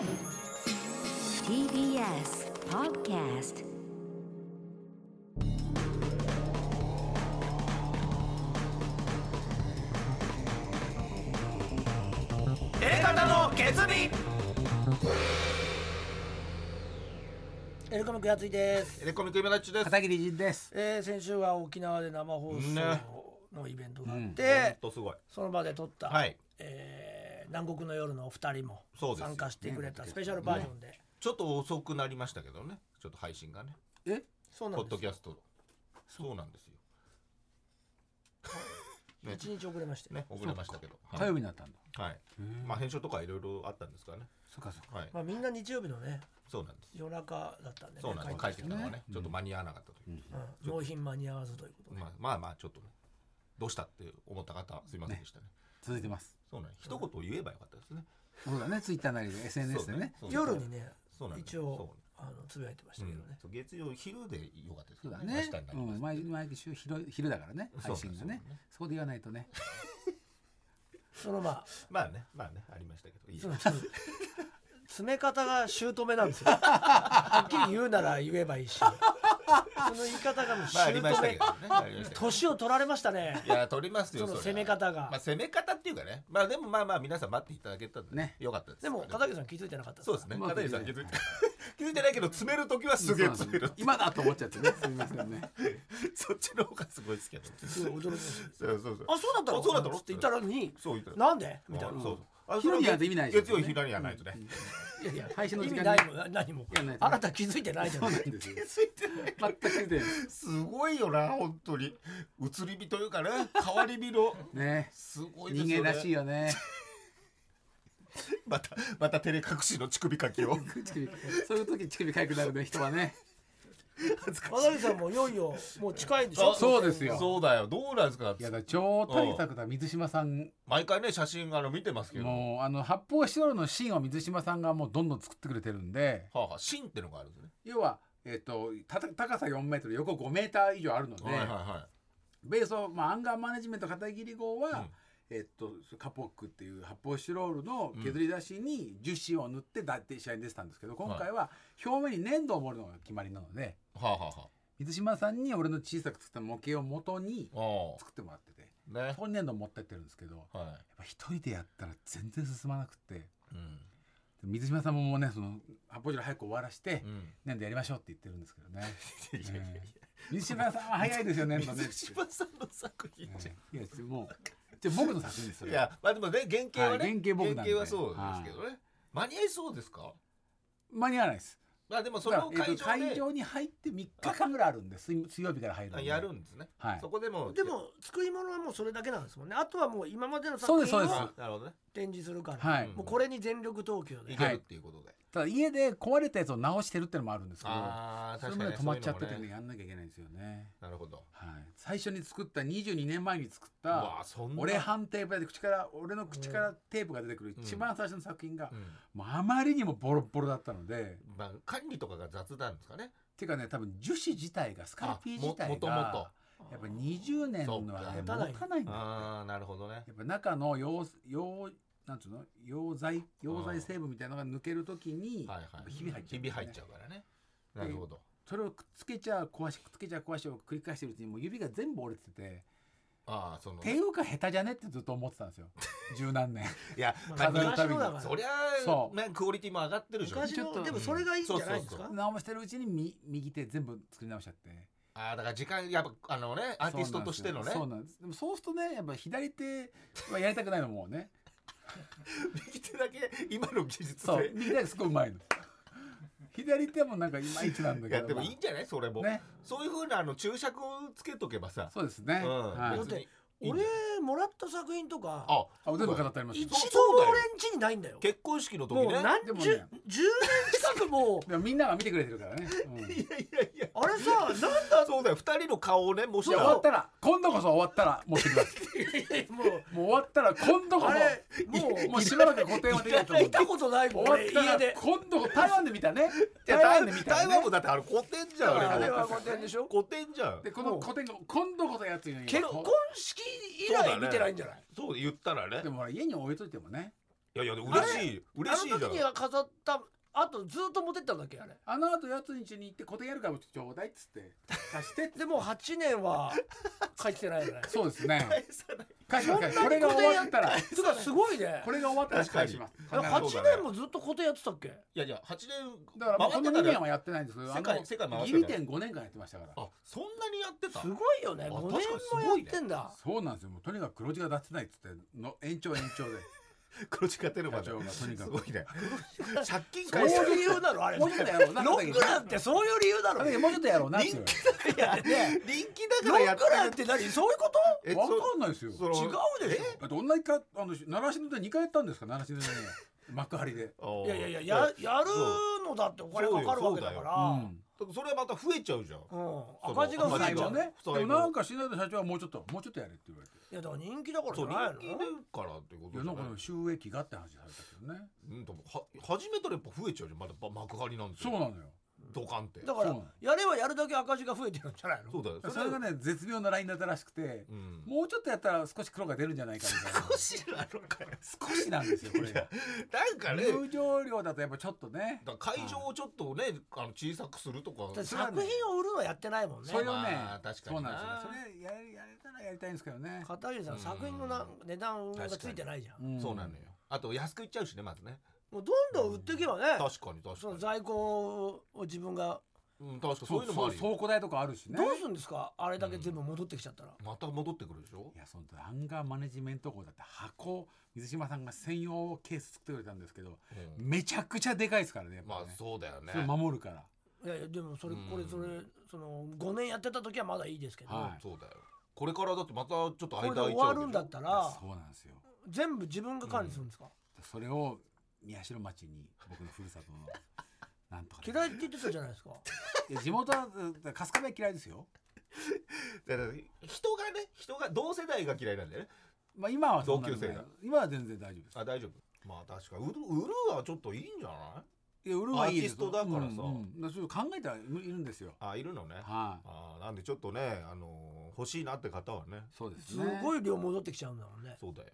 TBS Podcast エレカタの決意エレコミックやついです。エ、レコミック今です。片桐仁です。えー、先週は沖縄で生放送ね。のイベントがあっほんて、とすごい。その場で撮った、はい。えー南国の夜のお二人も参加してくれたスペシャルバージョンで、ちょっと遅くなりましたけどね。ちょっと配信がね。え、ポそうなんですッドキャストそうなんですよ。ね。一日遅れまして、ね遅れましたけど。火曜日になったんだ。はい。まあ編集とかいろいろあったんですかね。そっかそっか。はい。まあ、みんな日曜日のねそうなんです。夜中だったんでねそうなんです。帰っててきたのがねちょっと間に合わなかったという。うん。納品間に合わずということで、まあまあまあちょっとねどうしたって思った方すいませんでしたね。続いてます。そうなん一言言えばよかったですね。そうだね、ツイッターなりで SNS でね。夜にねそうなんです一応そうあのつぶやいてましたけどね、月曜昼でよかったですけどそうだね。明日にな。ります。うん、毎毎週昼昼だからね、配信がね。そうね。そこで言わないとね。そのまあ。まあねまあね。ありましたけど。いい詰め方が姑なんですよ。はっきり言うなら言えばいいし。その言い方がもう姑ましたけど年を取られましたね。いや取りますよその攻め方が。まあ攻め方っていうかね。まあでもまあまあ皆さん待っていただけたんでね。よかったです。でも片桐さん気づいてなかったそうですね。まあ片桐さん気づいて 気づいてないけど詰める時はすげえ詰める今だと思っちゃってね。すみませんね。そっちの方がすごいですけどすごい驚きましそうそうそう。たあそうだったの？あそうだったの？って言ったのに。そう言ったらなんで？みたいな。そうそうあ昼にやると意味ないですよね。月曜昼にやらないとね。いやいや 配信の時間に。意味ないもん何も。いやないあなた気づいてないじゃない全く気づいてない。すごいよな本当に。移り火というかね変わり火の。ね。すごいですよね。人間らしいよね。またまた照れ隠しの乳首かきを。乳首そういう時乳首かゆくなるね人はね。片桐さんもいよいよもう近いんでしょ？そうですよ。そうだよ。どうなんですか？いやだ超大作だ水島さん。毎回ね写真あの見てますけど。はもうあの発泡スチロールの芯を水島さんがもうどんどん作ってくれてるんで。あ、はあ、芯ってのがあるんですね。要は、えっとた高さ4メートル横5メーター以上あるので、はいはいはベースを、まあ、アンガーマネジメント片桐号は、うんえっとカポックっていう発泡スチロールの削り出しに樹脂を塗ってだ試合に出てたんですけど今回は表面に粘土を盛るのが決まりなのでいはあはあは水島さんに俺の小さく作った模型を元に作ってもらっててあね。そこに粘土を持ってってるんですけどやっはぱ一人でやったら全然進まなくていうん。水島さんももうねその発泡スチロール早く終わらして、うん。粘土やりましょうって言ってるんですけどね。いやいやいや。ええ水島さんは早いですよ粘土ね。水島さんの作品じゃん。いやもうじゃあ僕の作品ですいやまあでもね原型はね、はい原型僕なんではそうですけどね、間に合いそうですか？間に合わないです。まあでもそだからえっとれを会場で、会場に入って3日間ぐらいあるんで水水曜日から入るんで。あやるんですね、はい。そこでもでも作り物はもうそれだけなんですもんね。あとはもう今までのそう作品をですそうです。あなるほどね展示するから、はい。もうこれに全力投球で、いけるっていうことで、ただ家で壊れたやつを直してるってのもあるんですけどああそれ確かに。まで止まっちゃっててねやんなきゃいけないんですよね。なるほど。はい、最初に作った22年前に作った俺半テープで口から俺の口からテープが出てくるうん一番最初の作品が、うん。もうあまりにもボロボロだったので、まあ管理とかが雑なんですかね。っていうかね多分樹脂自体がスカルピー自体ももともがやっぱ20年のはね持たないんだよああなるほどね。やっぱ中の溶溶なんつうの？溶剤溶剤成分みたいなのが抜けるときにはいはい。やっぱひび入っちゃうね。ひび入っちゃうからね。なるほど。それをくっつけちゃ壊しくっつけちゃ壊しを繰り返してるうちにもう指が全部折れててああそのっていうか下手じゃね？ってずっと思ってたんですよ。十何年。いやまあ飾るたびに昔のだから。そりゃそう。ねクオリティも上がってるでしょ昔ちょっとのでもそれがいいんじゃないですか？そうそう。直してるうちにみ右手全部作り直しちゃってああだから時間やっぱあのねアーティストとしてのね。そうなんです。でもそうするとねやっぱ左手はやりたくないのもうね。右手だけ今の技術そうで右手がすごいうまいの。左手もなんかいまいちなんだけど。いやでもいいんじゃない？それも、ね。そういうふうなあの注釈をつけとけばさ。そうですね、うん。はい。俺もらった作品とかあ。あ全部飾ってありますよ。一度も俺ん家にないんだよ。結婚式の時ね。もう何でもね。十、10年近くもう。みんなが見てくれてるからね、うん。いやいやいや。あれさなそうだよ。二人の顔をねもし終わったら今度こそ終わったら持ってきます。もう。もう終わったら今度こあれもそもうしばらく固定はできないと思う。見たことない。もん俺終わったら今度台湾で見たね。台湾で見た台ね湾もだってあれ古典じゃんあれ。古典でしょ。古典じゃん。でこの古典が今度こそやつに結婚式以来見てないんじゃない？そう言ったらね。でも家に置いといてもね。いやいや嬉しい嬉しいじゃん。あの時には飾ったあとずっと持ってったんだっけあれ。あの後やつん家に行って固定やるからちょうだいっつって。貸してって。でも8年は帰ってないよね。そうですね。返さない。返しますこれが終わったら。つうかすごいね。これが終わったら返します。え8年もずっと固定やってたっけ？いやいや8年だからまあこの2回ってたら年はやってないんですけど世界あの世界回ってたギリ店5年間やってましたから。あそんなにやってた？すごいよね。あ5確かにす年もやってんだ。そうなんですよ。もうとにかく黒字が出せないっつっての延長延長で黒字が出るまで。社長がとにかく。すごいね。借金そう返すいう理由なの？あれ。もうちょっとやろうなロックランってそういう理由なの？だけどもうちょっとやろうなっていう。いやね人気だロからやってックランっるて何？そういうことえわかんないですよ。その違うでしだって同じかあの習志野で2回やったんですか？習志野でね。幕張で。ょいやいやいやや やるのだってお金かかるわけだから。うんそれはまた増えちゃうじゃん。うん。赤字が増えちゃうね。でもなんかしないと社長はもうちょっともうちょっとやれって言われていやだから人気だからじそうゃない人気出のるからってことじゃないいやなんか収益がって話されたけどね。うんでもは始めたらやっぱ増えちゃうじゃん。まだ幕張なんて。そうなのよドカンって。だからやればやるだけ赤字が増えてるんじゃないの？そうだよ。それがね絶妙なラインだったらしくてうん。もうちょっとやったら少し黒が出るんじゃないかみたいな。少しなのかよ少しなんですよこれがなんかね入場料だとやっぱちょっとね。会場をちょっとねあの小さくするとか。作品を売るのやってないもんね。それをねまあ確かにな。そうなんですよ。それややれたらやりたいんですけどね。片桐さん作品のな値段がついてないじゃん。ん。そうなのよ。あと安くいっちゃうしねまずねもうどんどん売っていけばね。確かに確かに。その在庫を自分が。うん確かに。そそういうのもあるよ倉庫代とかあるしね。どうするんですか？あれだけ全部戻ってきちゃったら。また戻ってくるでしょ？いやそのアンガーマネジメント号だって箱水島さんが専用ケース作ってくれたんですけどうん。めちゃくちゃでかいですからねやっぱまあねそうだよね。それ守るから。いやいやでもそれうん。これそれその5年やってた時はまだいいですけど。はい。そうだよ。これからだってまたちょっとこれ間空いで終わるんだちゃうわけでしょったらそうなんですよ。全部自分が管理するんですか？それを宮代町に僕のふるさとの なんとかね嫌いって言ってたじゃないですか。いや地元は春日部は嫌いですよ。だから人がね人が同世代が嫌いなんだよね。まあ今はそんなに同級生が。今は全然大丈夫です。あ大丈夫。まあ確かに。売る売るはちょっといいんじゃない？いや売るはいいですアーティストだからさ。うんうん、ちょっと考えたらいるんですよ。あいるのね。はい、あなんでちょっとねあの欲しいなって方はね。そうですすねごい量戻ってきちゃうんだもんね。そうだよ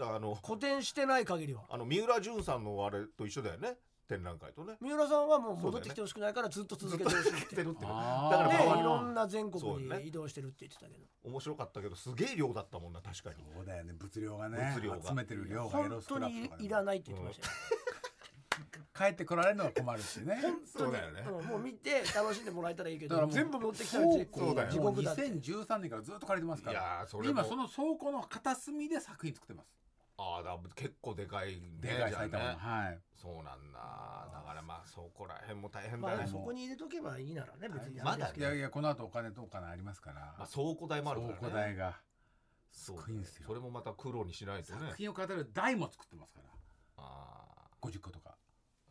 あの古典してない限りは。あの三浦淳さんのあれと一緒だよね。展覧会とね。三浦さんはもう戻ってきてほしくないからずっと続けてほしいっててるってだからねまあいろんな全国に移動してるって言ってたけど。面白かったけどすげえ量だったもんな確かに。そうだよね。物量がね。物量が。集めてる量がエロ本スク当にラップとかでもいらないって言ってましたよ帰ってこられるのは困るしね。そうだよね。うんもう見て楽しんでもらえたらいいけど。全部持ってきたら地そうだよ地獄だって。2013年からずっと借りてますいから。やーそれも。今その倉庫の片隅で作品作ってますああだ結構でかいねでかい埼玉の、ねはい。そうなんだ。だからまあそこら辺も大変だね。あそこに入れとけばいいならね別にまだいやいやこの後お金とお金ありますから、まあ倉庫代もあるからね。倉庫代が。すごいんですよ。それもまた苦労にしないとね。作品を語る台も作ってますから。ああ50個とか。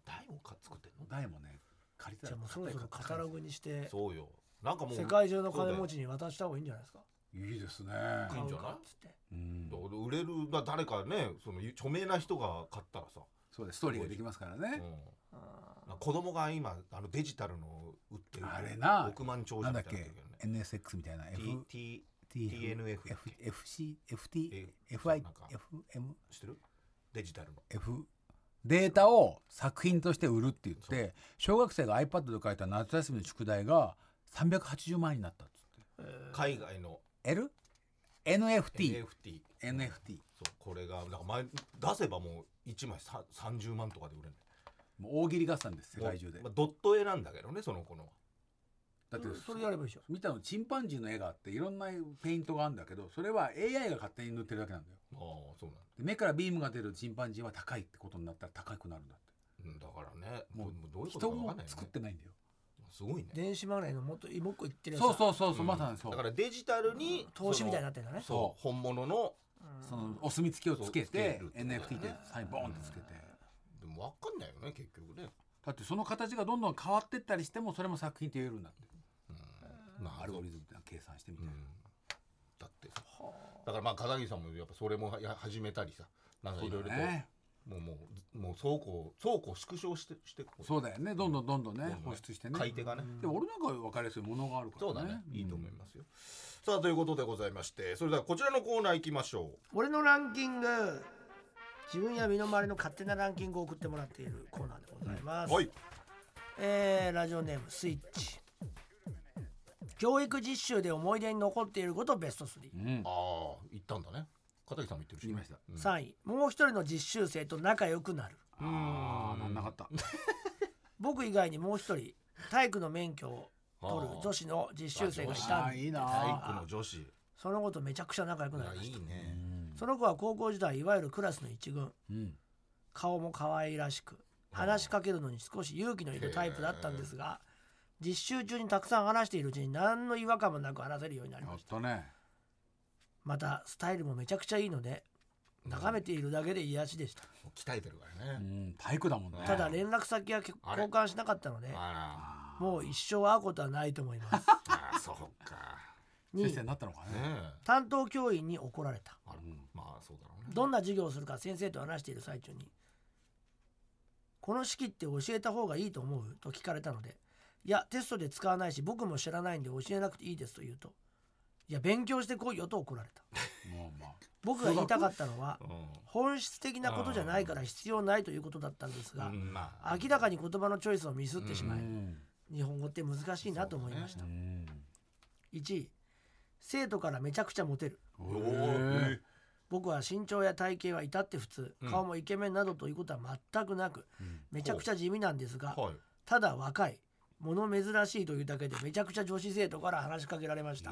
台もか作ってんの？台もね借りたらじゃあもうそろそろカタログにしてそうよ。なんかもう世界中の金持ちに渡した方がいいんじゃないですか？いいですね。いいんじゃない買うかっつって。うん。だから売れるだ誰かねその著名な人が買ったらさ、そうです。ストーリーができますからうん。子供が今あのデジタルの売ってるあれな億万長者みなんだっけ？たいなのだけどね NSX みたいな。F T T TNF F FC FT え FI FM 知ってる？デジタルの。F データを作品として売るって言って小学生が iPad で書いた夏休みの宿題が380万円になったっつって。海外の L? NFT NFT NFT そうこれがだから前出せばもう1枚さ30万とかで売れる。もう大喜利合戦です世界中で。まあ、ドット絵なんだけどねその子の。はだってそれやればいいでしょ見たのチンパンジーの絵があっていろんなペイントがあるんだけどそれは AI が勝手に塗ってるだけなんだよ。ああそうなんだ。で目からビームが出るチンパンジーは高いってことになったら高くなるんだって。うんだからね。もうもうどういうこと人もかわかんないよね。作ってないんだよすごいね。電子マネーのもっともう一個言ってるやつそうそうそうそう、うん。まさにそう。だからデジタルに投資みたいになってんだね。そう本物のそのお墨付きをつけてる NFT でサインボーンってつけて。でも分かんないよね結局ね。だってその形がどんどん変わってったりしてもそれも作品って言えるんだって。まあアルゴリズムって計算してみて、うん。だってさ。だからまあ片桐さんもやっぱそれもや始めたりさ。なんかいろいろと、ねもうもうもう倉庫倉庫を縮小してしてこうそうだよね。どんどんどんどんねどんどん放出してね。買い手がね。でも俺なんか分かりやすいものがあるからね。そうだね、いいと思いますよ。さあということでございましてそれではこちらのコーナー行きましょう。俺のランキング自分や身の回りの勝手なランキングを送ってもらっているコーナーでございます、はい。えーラジオネームスイッチ。教育実習で思い出に残っていることベスト3、うん。ああ行ったんだね片桐さんも行ってるし言いました。うん。3位。もう一人の実習生と仲良くなる。ああなんなかった。僕以外にもう一人体育の免許を取る女子の実習生がいあたんーいいな体育の女子。その子とめちゃくちゃ仲良くなりましたいいね。その子は高校時代いわゆるクラスの一軍。うん。顔も可愛らしく話しかけるのに少し勇気のいるタイプだったんですが実習中にたくさん話しているうちに何の違和感もなく話せるようになりました。たねまたスタイルもめちゃくちゃいいので眺めているだけで癒しでした。鍛えてるからうねん体育だもんね。ただ連絡先は交換しなかったのであもう一生会うことはないと思います。ら あーそうか。2位先生になったのかね。担当教員に怒られた。あらまあそうだろうね。どんな授業をするか先生と話している最中に「この式って教えた方がいいと思う?」と聞かれたので「いやテストで使わないし僕も知らないんで教えなくていいです」と言うと「いや勉強してこいよ」と怒られた。もうまあ。僕が言いたかったのはう本質的なことじゃないから必要ないということだったんですがんうんまあ。明らかに言葉のチョイスをミスってしまいうん。日本語って難しいなと思いました。うん。1位生徒からめちゃくちゃモテる。僕は身長や体型は至って普通。うん。顔もイケメンなどということは全くなくうん。めちゃくちゃ地味なんですがはい。ただ若い物珍しいというだけでめちゃくちゃ女子生徒から話しかけられました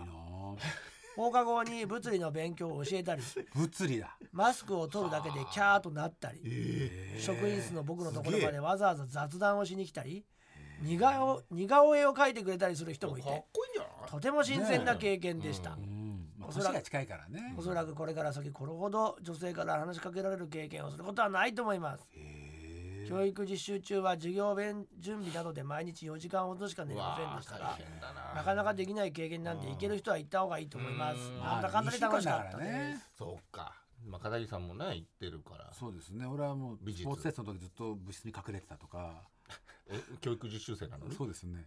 放課後に物理の勉強を教えたり物理だ。マスクを取るだけでキャーとなったりえ職員室の僕のところまでわざわざ雑談をしに来たり似顔似顔絵を描いてくれたりする人もいてとても新鮮な経験でした、おそらく年が近いからね。おそらくこれから先これほど女性から話しかけられる経験をすることはないと思います。へえ教育実習中は授業弁準備などで毎日4時間ほどしか寝れませんでしたうがな。なかなかできない経験なんで行ける人は行った方がいいと思います。うん。なんだかんだで楽しかった。ね。すそうか。まあ片桐さんもね行ってるから。そうですね。俺はもう美術。スポーツテストの時ずっと部室に隠れてたとか。え教育実習生なの？にそうですね。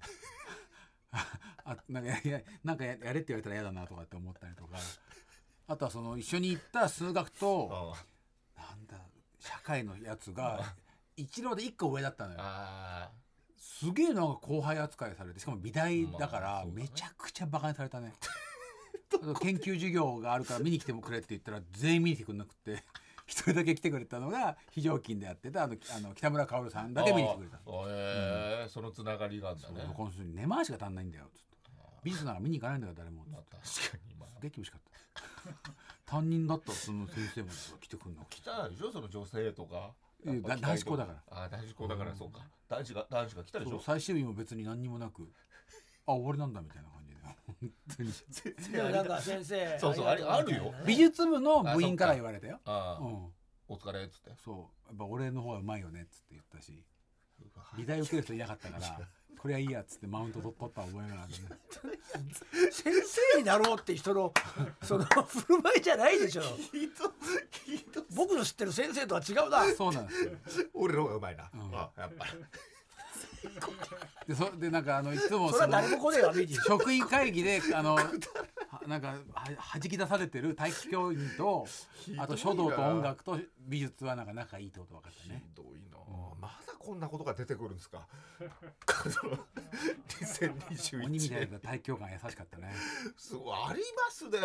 あなんかややなんかややれって言われたら嫌だなとかって思ったりとか。あとはその一緒に行った数学とあなんだ社会のやつが一浪で一個上だったのよ。あすげえなんか後輩扱いされてしかも美大だかまあらめちゃくちゃバカにされたね。研究授業があるから見に来てもくれって言ったら全員見に来てくれなくて一人だけ来てくれたのが非常勤でやってたあのあの北村薫さんだけ見に来てくれた。へえそのつながりがあるんだそうねこの人に根回しが足んないんだよつって。美術なんか見に行かないんだから誰も。確かにまあ。すげえ厳しかった。担任だったその先生も来てくんの来たでしょその女性とか男子校だから。あー男子校だからそうか。男子が男子が来たでしょ？最終日も別に何にもなくあ終わりなんだみたいな感じで。本当に。でもなんか先生そうそうああるよ。美術部の部員から言われたよ。ああうん。お疲れっつって。そう。やっぱ俺の方がうまいよねっつって言ったし。美大受ける人いなかったから これはいいやっつってマウント取った覚えがあるね。先生になろうって人の その振る舞いじゃないでしょ。僕の知ってる先生とは違うな。そうなんですよ。俺の方がうまいな、うん。あやっぱり。でそでなんかあのいつもそれはその誰も来ねえわビディ職員会議であのはなんかは弾き出されてる体育教員とあと書道と音楽と美術はなんか仲いいってこと分かったひねどいこんなことが出てくるんですか？この2021鬼みたい年な体育教官優しかったね。すごいありますね。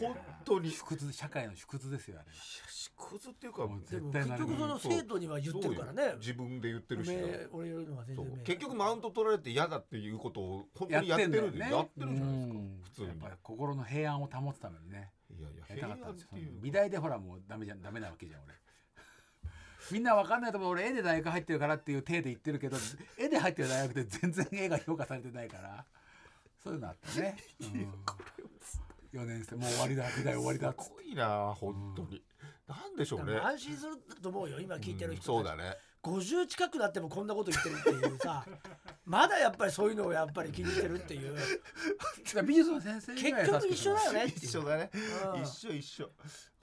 本当に。縮図社会の縮図ですよあれ縮図っていうかもう絶対結局その生徒には言ってるからね。自分で言ってるし俺よりの全然結局マウント取られて嫌だっていうことを本当やっにやっててるんだよね。やってるじゃないですかうん。普通に。やっぱり心の平安を保つためにね。いやいや平安っていう。美大でほらもうダメじゃんダメなわけじゃん俺みんなわかんないと思う。俺絵で大学入ってるからっていう体で言ってるけど絵で入ってる大学で全然絵が評価されてないからそういうのあったね、うん、4年生。もう終わりだ。美大終わりだすごいな本当に、なんでしょうね。でも安心すると思うよ今聞いてる人たち。そうだね。50近くなってもこんなこと言ってるっていうさ まだやっぱりそういうのをやっぱり気にしてるっていう。美術の先生結局一緒だよね一緒だね。うん一緒一緒。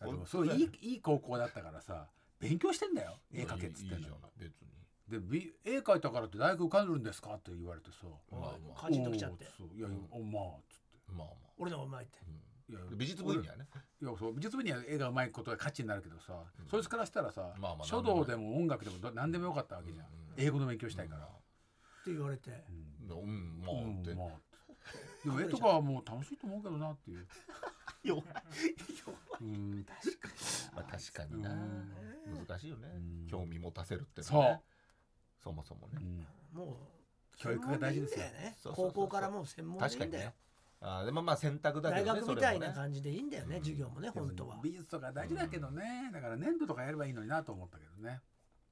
でもそういいいい高校だったからさ勉強してんだよ。絵描けっつってんの。いいじゃない別に。で美絵描いたからって大学受かるんですか？って言われてさまあまあ。カチッときちゃって。いやいやおまあつって。まあま俺の方がうまいっていや美術部員にはね。いやそう美術部には絵がうまいことが価値になるけどさ、そいつからしたらさ、まあまあ書道でも音楽でもど何でもよかったわけじゃん、英語の勉強したいから、って言われて。うん。まあうんって。まあ でも絵とかはもう楽しいと思うけどなっていう弱い。うん。確かまあ確かにな。うん。難しいよね。うん。興味持たせるってのそう。そもそもね。もう教育が大事ですよね。高校からもう専門でいいんだよ。確かにね。あーでもまあ選択だけ大どね学みたいな感じでいいんだよね授業もね本当は。美術とか大事だけどね、だから粘土とかやればいいのになと思ったけどね、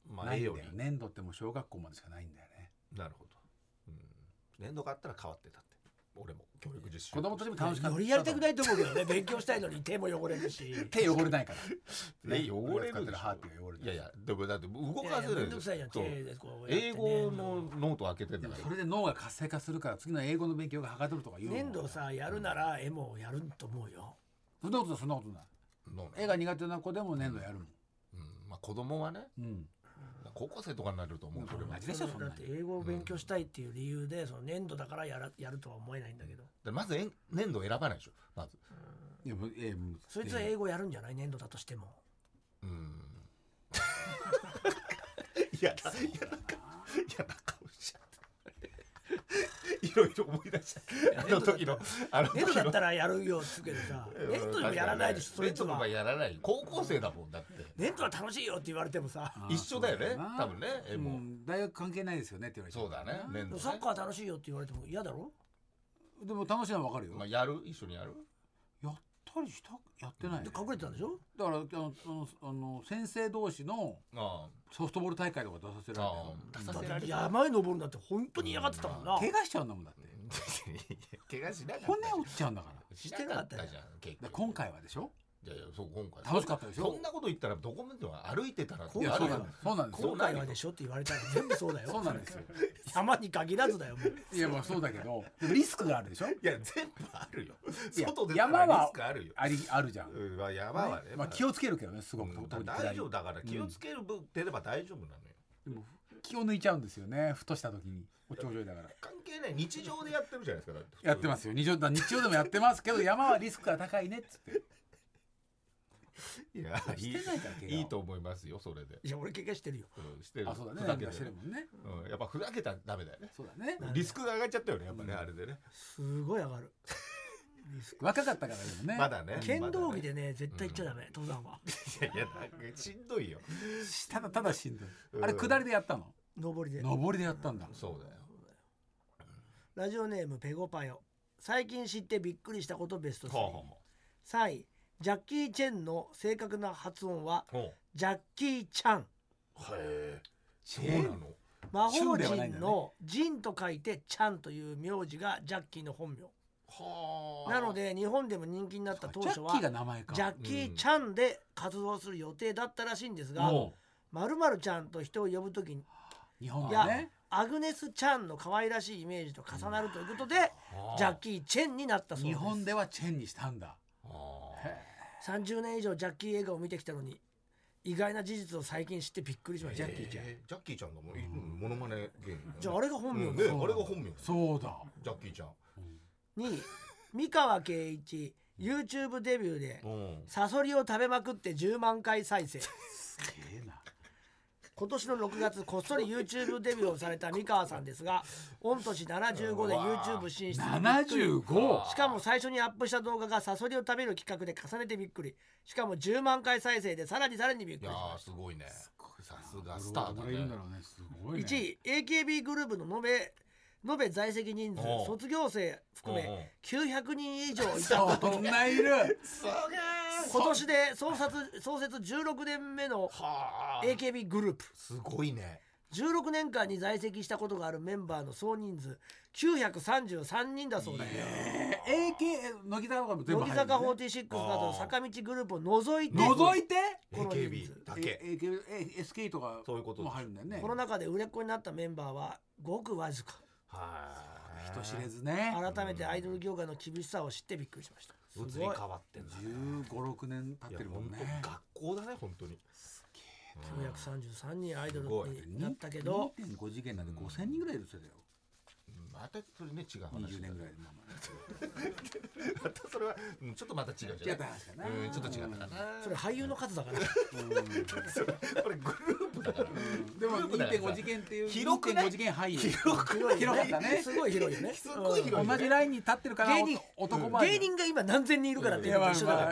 まあないんだよ。絵より粘土ってもう小学校までしかないんだよね。なるほど。うん。粘土があったら変わってたって俺も教育実習。子供としても楽しかった。よりやりたくないと思うけどね。勉強したいのに 手も汚れるし。手汚れないから。え汚れる。でしょ。いやいやでもだって動かせる。英語のノート開けてんだから。でもそれで脳が活性化するから次の英語の勉強がはかどるとか言うの。粘土さやるなら絵もやると思うよ。そんなことないそんなことない。の絵が苦手な子でも粘土やるもん、うん。まあ子供はね。うん、高校生とかになると思うそれは。同じでしょそんなに。だって英語を勉強したいっていう理由でその粘土だからやらやるとは思えないんだけど。でまずえん粘土を選ばないでしょまず。いやそいつは英語やるんじゃない粘土だとしても。うん。いやだいやなんか嫌な顔しちゃってい ろいろ思い出した。あの時のあの時の。だったらやるよっつうけどさ。粘土でもやらないでしょそいつは。粘土とかやらない。高校生だもんだって。粘土は楽しいよって言われてもさ。一緒だよね多分ね絵も。うん。大学関係ないですよねって言われちゃそうだね。サッカー楽しいよって言われても嫌だろ？でも楽しいのはわかるよ、まあやる？一緒にやる？やったりしたやってない、で隠れてたんでしょ？だからあのあのあの先生同士のあソフトボール大会とか出させられたよ山へ登るんだって本当に嫌がってたもんな。怪我しちゃうんだもんだって。怪我しなかった骨折っちゃうんだから。しなかったじゃん結で局今回はでしょ？いやいやそう今回。楽しかったでしょ？そんなこと言ったらどこまでも歩いてたらいいやあるよ。そうなんです。そうなんです。よ今回はでしょって言われたら全部そうだよ。そうなんですよ。山に限らずだよ。もういやまあそうだけどでもリスクがあるでしょ？いや全部あるよ。外出たらリ山はスクあるよ。ありあるじゃん、うんまあ山はねまあ、気をつけるけどねすごく、大丈夫。だだから気をつける分出れば大丈夫なのよ。でも気を抜いちゃうんですよね。ふとした時に。お頂上だから。関係ない。日常でやってるじゃないですか。やってますよ。日常だ日常でもやってますけど山はリスクが高いねっつっていやいいしてないから怪我を。いいと思いますよそれで。いや俺怪我してるよ。うんしてる。あそうだね。ふざけてしてるもんね。うんやっぱふざけたらダメだよね。そうだね。リスクが上がっちゃったよねやっぱねあれでね。すごい上がる。リスク。若かったからでもね。まだね。剣道着でねね絶対行っちゃダメ登山は。いやいやなんかしんどいよ。ただただしんどい。うん。あれ下りでやったの？上りで。上りでやったんだ。そうだよ。ラジオネームペゴパヨ。最近知ってびっくりしたことベスト3、はあは3位ジャッキー・チェンの正確な発音はジャッキー・チャン。あへえそうなの？魔法陣の陣と書いてチャンという名字がジャッキーの本名。はあなので日本でも人気になった当初はジャッキーが名前か。ジャッキー・チャンで活動する予定だったらしいんですがもまるまるちゃんと人を呼ぶときにう日本アグネス・チャンの可愛らしいイメージと重なるということではあジャッキー・チェンになったそうです。日本ではチェンにしたんだ。は30年以上ジャッキー映画を見てきたのに意外な事実を最近知ってびっくりしました。あジャッキーちゃん。ジャッキーちゃんがもういモノマネ芸人じゃああれが本名うん。ですねあれが本名そうだ。ジャッキーちゃん。に三河圭一 YouTube デビューでうん。サソリを食べまくって10万回再生。すげえな今年の6月こっそり YouTube デビューをされた三河さんですが御年75で YouTube 進出。にびっくり。75しかも最初にアップした動画がサソリを食べる企画で重ねてびっくり。しかも10万回再生でさらにさらにびっくいやりしましーすごい。ねさすがスターだどれぐらいいるんだねろうね。すごいたね。1位 AKB グループの延べ延べ在籍人数おう。卒業生含おうめ900人以上いたこと。そんないる。今年で創設創設16年目のはあ。AKB グループ。すごいね。16年間に在籍したことがあるメンバーの総人数933人だそうだよ。AK 乃木坂とかも全部乃木坂入るのね46など坂道グループを除いて除いて？この人 AKB 数だけ。A- AK A- SK とかそういうことですも入るんだよね。この中で売れっ子になったメンバーはごくわずかはい人知れずね。改めてアイドル業界の厳しさを知ってびっくりしました。す移りごい変わってんだね。1 5 6年経ってるもんね。学校だね本当に。933人アイドルになったけど。2.5次元なんで5000人ぐらいいるって言ってたよまたそれね違う話20年ぐらいでまあままたそれはうんちょっとまた違うじゃない。違った話かな。うんちょっと違ったかなそれ俳優の数だから。これグルーでもグループだからさ2.5次元っていう広くない2.5次元俳優広く広かったね。すごい広いよね。すっごい広い同じラインに立ってるから芸人男前芸人が今何千人いるからっていいうのと一緒だから。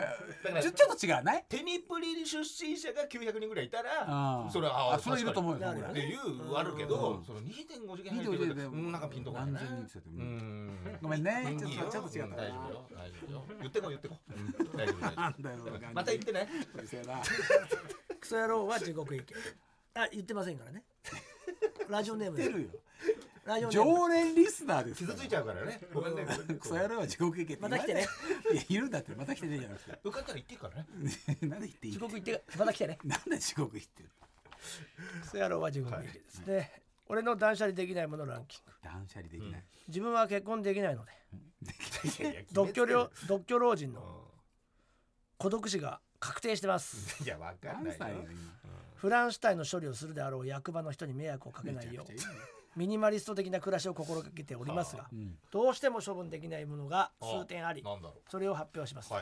あちょっと違うないテニプリ出身者が900人ぐらいいたらあそれはあそれいると思うよっていうあるけどその2.5次元入ってなんかピンとこないね。何千人ってごめんね。ちょっと違った。な大丈夫よ。大丈夫よ。言ってこい言ってこ大丈夫大丈なんだよ夫また言ってね。クソ野郎は地獄行けあ言ってませんからね。ラジオネーム。言ってるよ。ラジオネーム。常連リスナーです傷ついちゃうからね。ごめんねクソ野郎は地獄行けってまた来てね。いやいるんだってまた来てねじゃなくて受かったら言ってからね。なんで言っていい地獄行ってまた来てね。なんで地獄行ってるクソ野郎は地獄行けですね、俺の断捨離できないものランキング。断捨離できない。自分は結婚できないので。独居老決独居老人の孤独死が確定してます。うんいやわかんないよフランス体の処理をするであろう役場の人に迷惑をかけ今ないようミニマリスト的な暮らしを心がけておりますがうん。どうしても処分できないものが数点ありそれを発表します、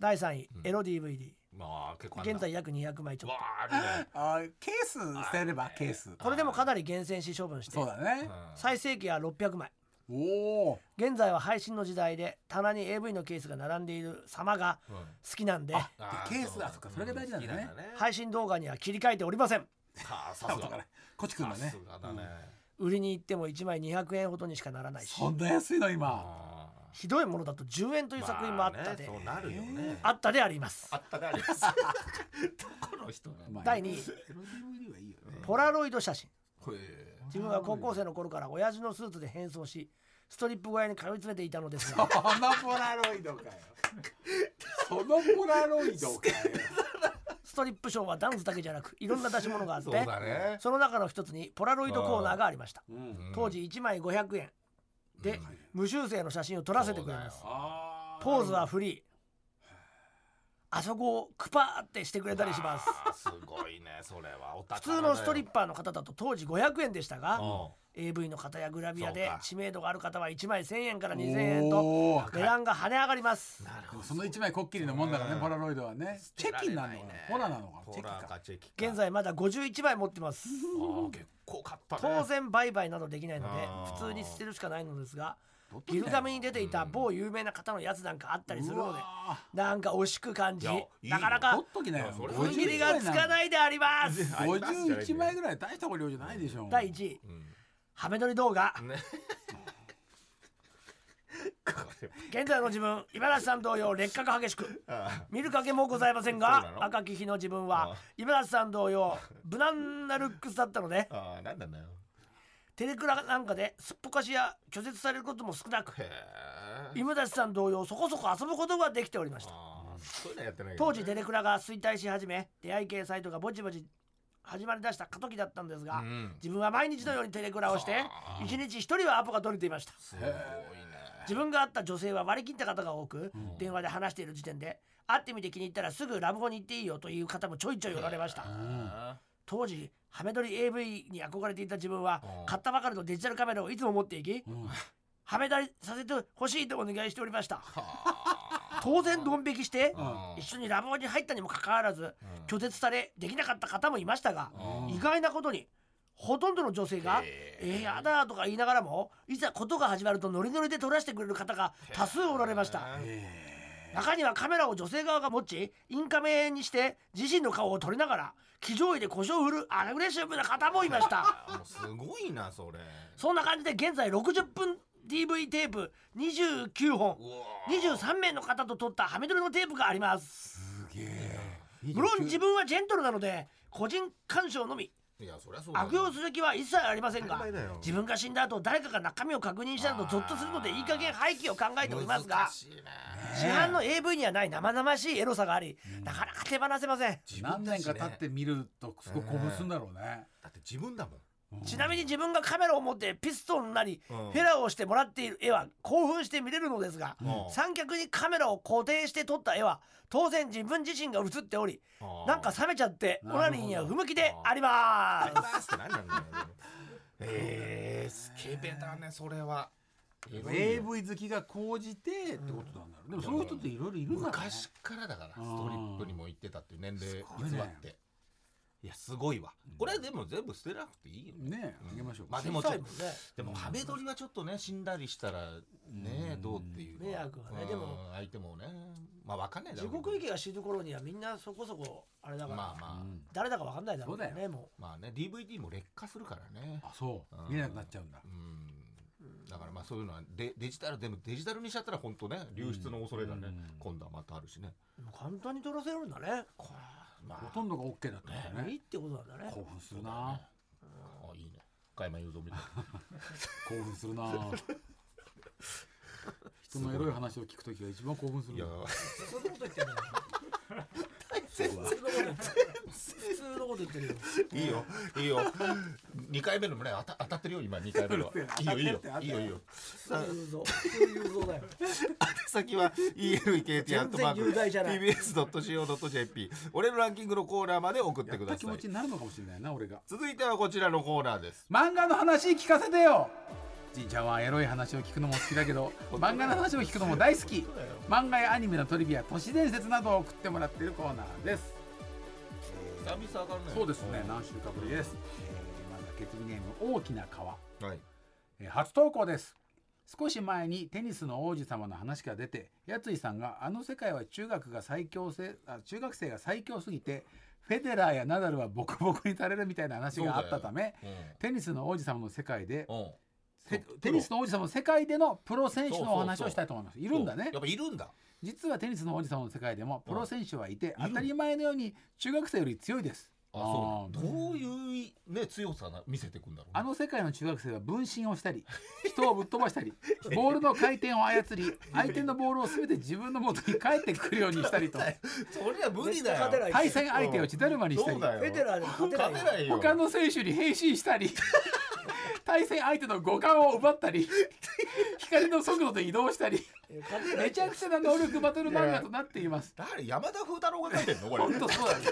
第3位エロ DVD うまあ結構現在約200枚ちょっわとあケース捨てればケース。これでもかなり厳選し処分してそうだね。最盛期は600枚現在は配信の時代で棚に AV のケースが並んでいる様がうん。うん好きなんで。あケースあそっかそれが大事なんだね。好きなん配信動画には切り替えておりません。はあさすがだこっち来るんだね。さすがだね。売りに行っても1枚200円ほどにしかならないし。そんな安いの今。あひどいものだと10円という作品もあったで、まあねそうなるよね。あったであります。あったであります。どこの人なのまあ第二位ポラロイド写真自分は高校生の頃から親父のスーツで変装しストリップ小屋に通い詰めていたのですが。そのポラロイドかよ。そのポラロイドかよ。ストリップショーはダンスだけじゃなくいろんな出し物があってそね。その中の一つにポラロイドコーナーがありました。うん。当時1枚500円で無修正の写真を撮らせてくれます。ポーズはフリーあそこをクパーってしてくれたりします。すごいねそれは。お普通のストリップパーの方だと当時500円でしたがう AV の方やグラビアで知名度がある方は1枚1000円から2000円と値段が跳ね上がります。んなるほど。でもその一枚こっきりのもんだからねうん。ポラロイドはね。チェキになるのかなポラなのかな。チェキか。かチェキか。現在まだ51枚持ってます。あー結構買ったね。当然売買などできないので普通に捨てるしかないのですがギルガメに出ていた某有名な方のやつなんかあったりするのでなんか惜しく感じなかな取かっときなよ。それ踏ん切りがつかないであります。あります。じゃない51枚ぐらい大した量じゃないでしょ第1位。うん。ハメ撮り動画。現在の自分今田さん同様劣化が激しくあ見る影もございませんがの？赤き日の自分あは今田さん同様無難なルックスだったのであーなんなんだよテレクラなんかですっぽかしや拒絶されることも少なく今田さん同様そこそこ遊ぶことができておりました。あーそういうのやってないけどね。当時テレクラが衰退し始め出会い系サイトがぼちぼち始まりだした過渡期だったんですが、うん。自分は毎日のようにテレクラをしてはあ。一日一人はアポが取れていました。すごいね。自分が会った女性は割り切った方が多く、電話で話している時点で会ってみて気に入ったらすぐラブホに行っていいよという方もちょいちょいおられました。あ当時ハメ撮り AV に憧れていた自分はうん。買ったばかりのデジタルカメラをいつも持っていきハメ撮りさせてほしいとお願いしておりました。当然ドン引きしてうん。一緒にラブホに入ったにもかかわらず拒絶されできなかった方もいましたがうん。意外なことにほとんどの女性がへ「え。ー、やだ」とか言いながらもいざことが始まるとノリノリで撮らせてくれる方が多数おられました中にはカメラを女性側が持ちインカメにして自身の顔を撮りながら騎乗位で腰を振るアグレッシブな方もいました。すごいなそれ。そんな感じで現在60分 DV テープ29本。うわ23名の方と撮ったハメ撮りのテープがあります。すげえ。無論自分はジェントルなので個人鑑賞のみいやそりゃそうだよ。悪用する気は一切ありませんが当たり前だよ。自分が死んだ後誰かが中身を確認したのとゾッとするのでいい加減廃棄を考えておりますが難しいね。市販の AV にはない生々しいエロさがありなかなか手放せません。何年か経って見るとすごい興奮するんだろうね。だって自分だもんちなみに自分がカメラを持ってピストンなりうん。フェラをしてもらっている絵は興奮して見れるのですがうん。三脚にカメラを固定して撮った絵は当然自分自身が写っておりなんか冷めちゃってオナニーには不向きであります。えー、スケエベだねそれは。AV 好きが高じてってことなんだろう、でもそういう人っていろいろいるんだろうね。昔からだからストリップにも行ってたっていう年齢偽っていやすごいわ。これでも全部捨てなくていいよね。あげましょう。まあでも小さいもんね。でもハメ撮りはちょっとね死んだりしたらねどうっていうの迷惑はねうん。でも。相手もね。まあわかんないだ地ろうけど。獄行きが死ぬ頃にはみんなそこそこあれだから、まあまあ。うん誰だかわかんないだろうねもまあね DVD も劣化するからね。あそう。うん。見れなくなっちゃうんだ。うん。だからまあそういうのはデデジタルでもデジタルにしちゃったら本当ね流出の恐れがね、うん。今度はまたあるしね、簡単に撮らせるんだねまほとんどが OK だったんだよねいいってことなんだね。興奮するな。あいいね。加山雄三みたい興奮するな。人のエロい話を聞くときが一番興奮するいやそんなこと言ってるよ普通のこと言ってる普通のこと言ってるよ。いいよ。いいよ。2回目のもね当た当たってるよ今2回目の。はいいよいいよ。いいよいいよ。そういうぞそういうぞだよ。先は ELEKT アットマーク。TBS.CO.JP 俺のランキングのコーナーまで送ってやった気持くださいちになるのかもしれないな俺が続いてはこちらのコーナーです。漫画の話聞かせてよじいちゃんはエロい話を聞くのも好きだけど 漫画の話を聞くのも大好き。漫画やアニメのトリビア都市伝説などを送ってもらっているコーナーです。久々上がるね。そうですね。何週かぶりです、えー、まずはケツビネーム大きな川、はい。えー初投稿です。少し前にテニスの王子様の話が出てやついさんがあの世界は中学が最強せあ中学生が最強すぎてフェデラーやナダルはボコボコにされるみたいな話があったためテニスの王子様の世界でうんうんテニスの王子様の世界でのプロ選手のお話をしたいと思います。いるんだね。やっぱいるんだ。実はテニスの王子様の世界でもプロ選手はいてうん。当たり前のように中学生より強いです。あそうどういうね強さな見せてくんだろうね。あの世界の中学生は分身をしたり 人をぶっ飛ばしたり ボールの回転を操り相手のボールを全て自分の元に返ってくるようにしたりと。そりゃ無理だよ。絶対勝てない対戦相手を血だるまにしたり。そうだよ。フェデラーでも勝てないよ。勝てないよ。他の選手に変身したり 対戦相手の五感を奪ったり 光の速度で移動したりめちゃくちゃな能力バトル漫画となっています。誰山田風太郎が書いてんのこれ。本当そうだね。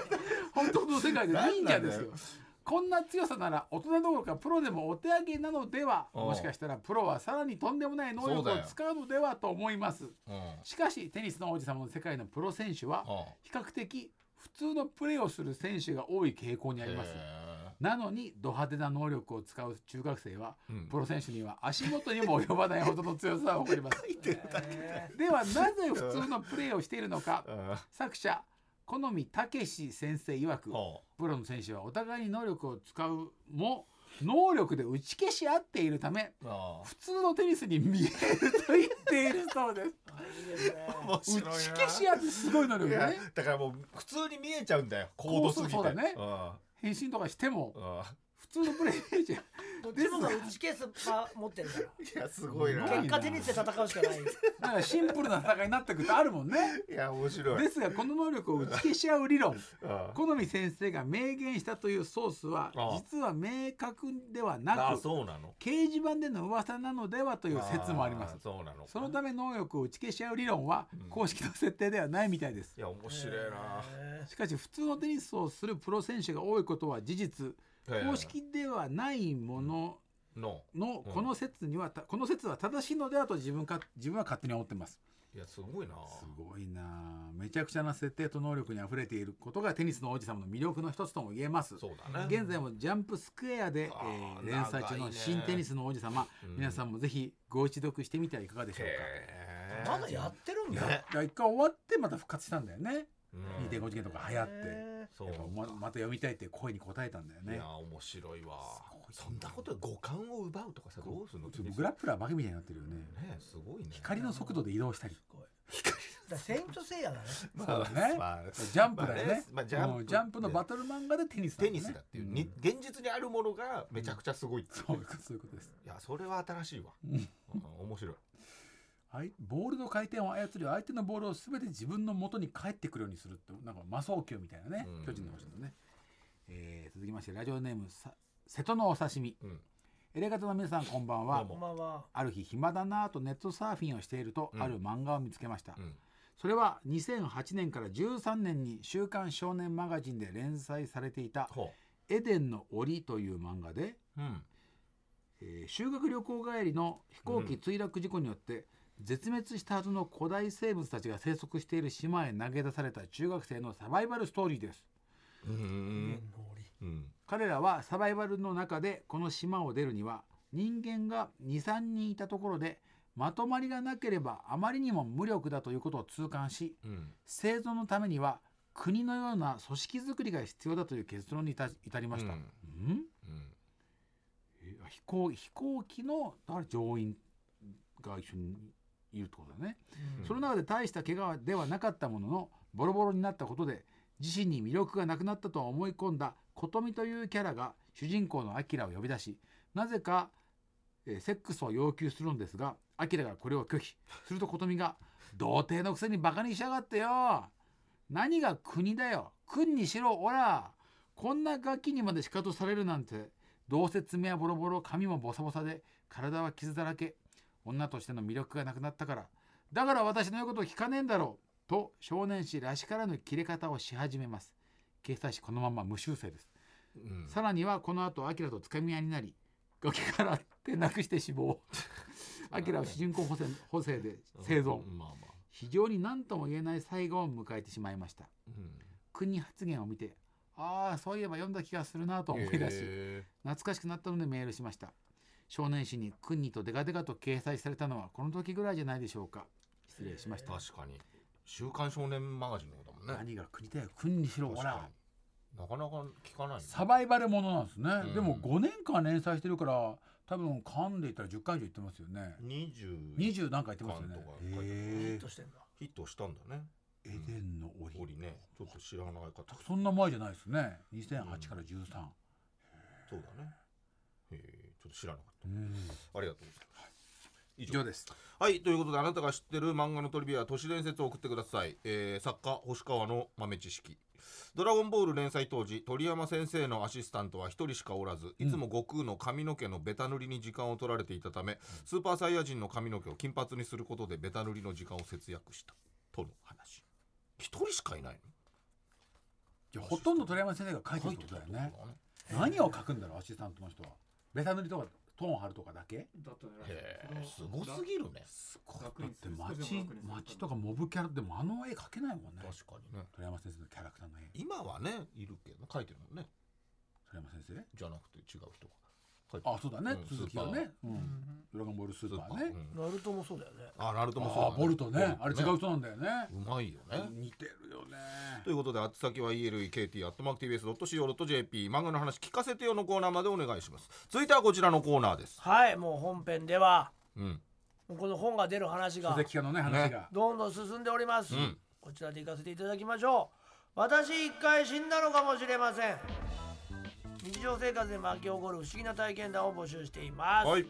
本当の世界で忍者ですよ。こんな強さなら大人どころかプロでもお手上げなのではうん。もしかしたらプロはさらにとんでもない能力を使うのではと思います。うん。しかしテニスの王子様の世界のプロ選手はは比較的普通のプレーをする選手が多い傾向にありますなのにド派手な能力を使う中学生はうん。プロ選手には足元にも及ばないほどの強さを誇ります。え ではなぜ普通のプレーをしているのか。あ作者好みたけし先生曰くはプロの選手はお互いに能力を使うも能力で打ち消し合っているためあ普通のテニスに見えると言っているそうです。打ち消し合ってすごい能力ね。だからもう普通に見えちゃうんだよ。高度すぎて。そうだね。うん返信とかしても通のプレーじゃんどっちもが打ち消すパ持ってるから。いやすごいな。結果テニスで戦うしかない。なんかシンプルな戦いになってくるとあるもんね。いや面白い。ですがこの能力を打ち消し合う理論。あ好み先生が明言したというソースは実は明確ではなあくそうなの。掲示板での噂なのではという説もあります。ーそうなのそのため能力を打ち消し合う理論は公式の設定ではないみたいです。いや面白いな。へしかし普通のテニスをするプロ選手が多いことは事実。ええ公式ではないものの。のこの説にはたこの説は正しいのではと自分か自分は勝手に思ってます。いやすごいな。すごいな。あめちゃくちゃな設定と能力にあふれていることがテニスの王子様の魅力の一つとも言えます。そうだね。現在もジャンプスクエアで、えー連載中の新テニスの王子様、うん。皆さんもぜひご一読してみてはいかがでしょうか。まだやってるんだ一回終わってまた復活したんだよね、うん2.5次元とか流行ってへそうままた読みたいって声に応えたんだよね。いや面白いわ。そんなことで五感を奪うとかさどうするの？ちょっとグラップラーバカみたいになってるよね。ねすごいね。光の速度で移動したり。すごいだセイントセイヤだね。ま そうだね。まあジャンプだよね,、まあジャンプ。うんジャンプのバトル漫画でテニスだテニスだっていう、ん。に現実にあるものがめちゃくちゃすごいっていうそういうことそういうことです。いやそれは新しいわ、うん。うん面白いボールの回転を操り相手のボールを全て自分の元に返ってくるようにするってなんか魔装球みたいなね、うん。巨人の星のね、えー続きましてラジオネームさ瀬戸のお刺身。うん。エレガタの皆さんこんばんは。どうも。こんばんは。ある日暇だなぁとネットサーフィンをしていると、うん。ある漫画を見つけました、うん。それは2008年から13年に「週刊少年マガジン」で連載されていたほ「エデンの檻」という漫画で、ううん。えー修学旅行帰りの飛行機墜落事故によって、絶滅したはずの古代生物たちが生息している島へ投げ出された中学生のサバイバルストーリーです。彼らはサバイバルの中でこの島を出るには人間が23人いたところでまとまりがなければあまりにも無力だということを痛感しうん。生存のためには国のような組織づくりが必要だという結論に至至りました、うん。ん？うん。え飛行飛行機のだから乗員が一緒にいるってことだね、うん。その中で大した怪我ではなかったもののボロボロになったことで自身に魅力がなくなったと思い込んだ琴美というキャラが主人公のアキラを呼び出しなぜか、えーセックスを要求するんですがアキラがこれを拒否。すると琴美が「童貞のくせにバカにしやがってよ。何が国だよ。君にしろおらこんなガキにまで仕方されるなんてどうせ爪はボロボロ髪もボサボサで体は傷だらけ女としての魅力がなくなったからだから私の言うことを聞かねえんだろうと少年誌らしからぬ切れ方をし始めます。掲載誌このまま無修正です、うん。さらにはこの後アキラとつかみ合いになり崖から転落して死亡。アキラは主人公補正補正で生存。うん。まあまあ。非常に何とも言えない最後を迎えてしまいました。うん。国発言を見てああそういえば読んだ気がするなと思い出し、へ懐かしくなったのでメールしました少年誌に「クンニとデカデカ」と掲載されたのはこの時ぐらいじゃないでしょうか。失礼しました、ー確かに週刊少年マガジンの方だもんね。何が国だよクンにしろ。ほ確からに。なかなか聞かないね。サバイバルものなんですね、うん。でも5年間連載してるから多分噛んでいったら10回以上言ってますよね。20 20何回言ってますよね。ヒへットしてんだ。ヒットしたんだね。えエデンの檻。折ねちょっと知らない方。そんな前じゃないですね。2008から13、そうだね。へえちょっと知らなかっうんたありがとうございます。以以上です。はい。ということであなたが知ってる漫画のトリビア都市伝説を送ってください、えー作家星川の豆知識。ドラゴンボール連載当時鳥山先生のアシスタントは一人しかおらずいつも悟空の髪の毛のベタ塗りに時間を取られていたため、スーパーサイヤ人の髪の毛を金髪にすることでベタ塗りの時間を節約した。との話。一人しかいないじゃあほとんど鳥山先生が書いてのるってことだよね。ね何を書くんだろうアシスタントの人は。ベタ塗りとかトーン貼るとかだけ？だとねへえすごすぎるね。すごいだって街街とかモブキャラでもあの絵描けないもんね。確かにね。鳥山先生のキャラクターの絵。今はねいるけど書いてるもんね。鳥山先生？じゃなくて違う人があそうだね、うん。続きはね、ううん。ん、ドラゴンボールスーパーね。うん。ナルトもそうだよね。あナルトもそうだあボルトね。あれ違う人なんだよね。うまいよね。似てるよね。ということで、あつ先は elekt.tbs.co.jp 漫画の話聞かせてよのコーナーまでお願いします。続いてはこちらのコーナーです。はいもう本編ではうん。もうこの本が出る話が書籍化のね話が、どんどん進んでおります、うん。こちらで行かせていただきましょう。私一回死んだのかもしれません日常生活で巻き起こる不思議な体験談を募集しています、はい。ね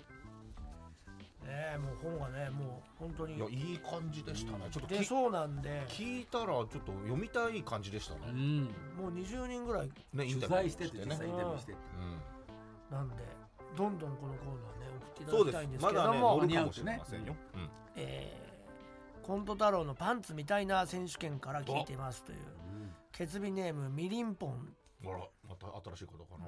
えもう本がねもう本当にいや、いい感じでしたね。ちょっとき出そうなんで。聞いたら、ちょっと読みたい感じでしたね。うん。もう20人ぐらい。ね、イン取タビュー材してて実際インタビューして。うん。なんでどんどんこのコーナーね送っていたそうですだきたいんです。まだね、けども、乗るかもしれませんよ。うん。えーコント太郎のパンツみたいな選手権から聞いてますという。ケツビネームみりんぽんあら、また新しい方かな。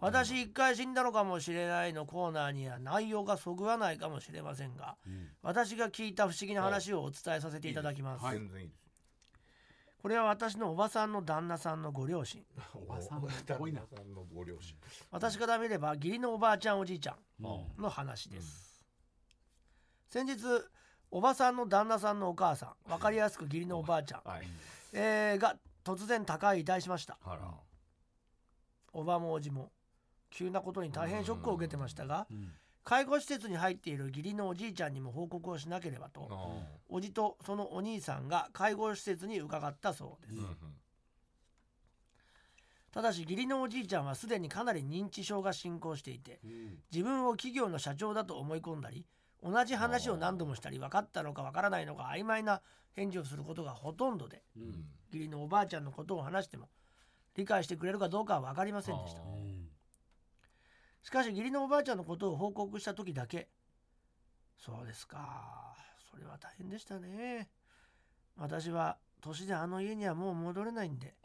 私一回死んだのかもしれないのコーナーには内容がそぐわないかもしれませんが私が聞いた不思議な話をお伝えさせていただきます、全然いいです。これは私のおばさんの旦那さんのご両親。おばさん。のご両親。私から見れば義理のおばあちゃんおじいちゃうん。んの話です、先日おばさんの旦那さんのお母さん分かりやすく義理のおばあちゃん、はい。えーが突然高い遺体しました。あら。おばもおじも急なことに大変ショックを受けてましたがうん。介護施設に入っている義理のおじいちゃんにも報告をしなければとあおじとそのお兄さんが介護施設に伺ったそうです。ーうんうん。ただし義理のおじいちゃんはすでにかなり認知症が進行していて自分を企業の社長だと思い込んだり同じ話を何度もしたり分かったのか分からないのか曖昧な返事をすることがほとんどでうん。義理のおばあちゃんのことを話しても理解してくれるかどうかは分かりませんでした。あしかし義理のおばあちゃんのことを報告した時だけ「そうですか。それは大変でしたね。私は年であの家にはもう戻れないんで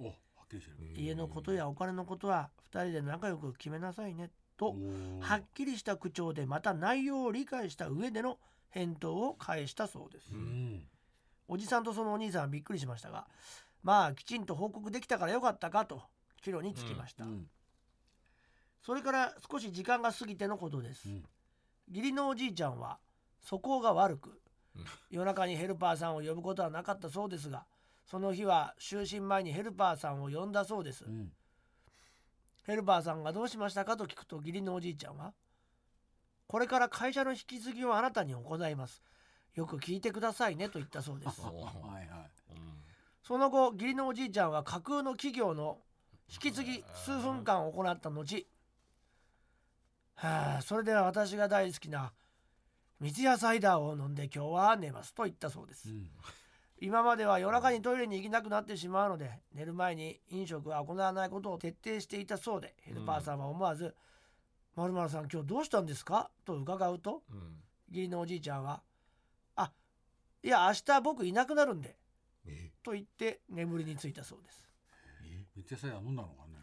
家のことやお金のことは2人で仲良く決めなさいね」とはっきりした口調でまた内容を理解した上での返答を返したそうです、うん。おじさんとそのお兄さんはびっくりしましたがまあきちんと報告できたからよかったかと帰路につきました、うん。それから少し時間が過ぎてのことです、うん。義理のおじいちゃんは素行が悪くうん。夜中にヘルパーさんを呼ぶことはなかったそうですがその日は就寝前にヘルパーさんを呼んだそうです、うんヘルパーさんがどうしましたかと聞くと義理のおじいちゃんはこれから会社の引き継ぎをあなたに行います。よく聞いてくださいねと言ったそうです。はいはい。うんその後義理のおじいちゃんは架空の企業の引き継ぎ数分間行った後はあそれでは私が大好きな三ツ矢サイダーを飲んで今日は寝ますと言ったそうです、うん今までは夜中にトイレに行けなくなってしまうので寝る前に飲食は行わないことを徹底していたそうでヘルパーさんは思わず「まるまるさん今日どうしたんですか?」と伺うとうん。義理のおじいちゃんは「あいや明日僕いなくなるんでえ」と言って眠りについたそうです。めっちゃさ飲んだのかね。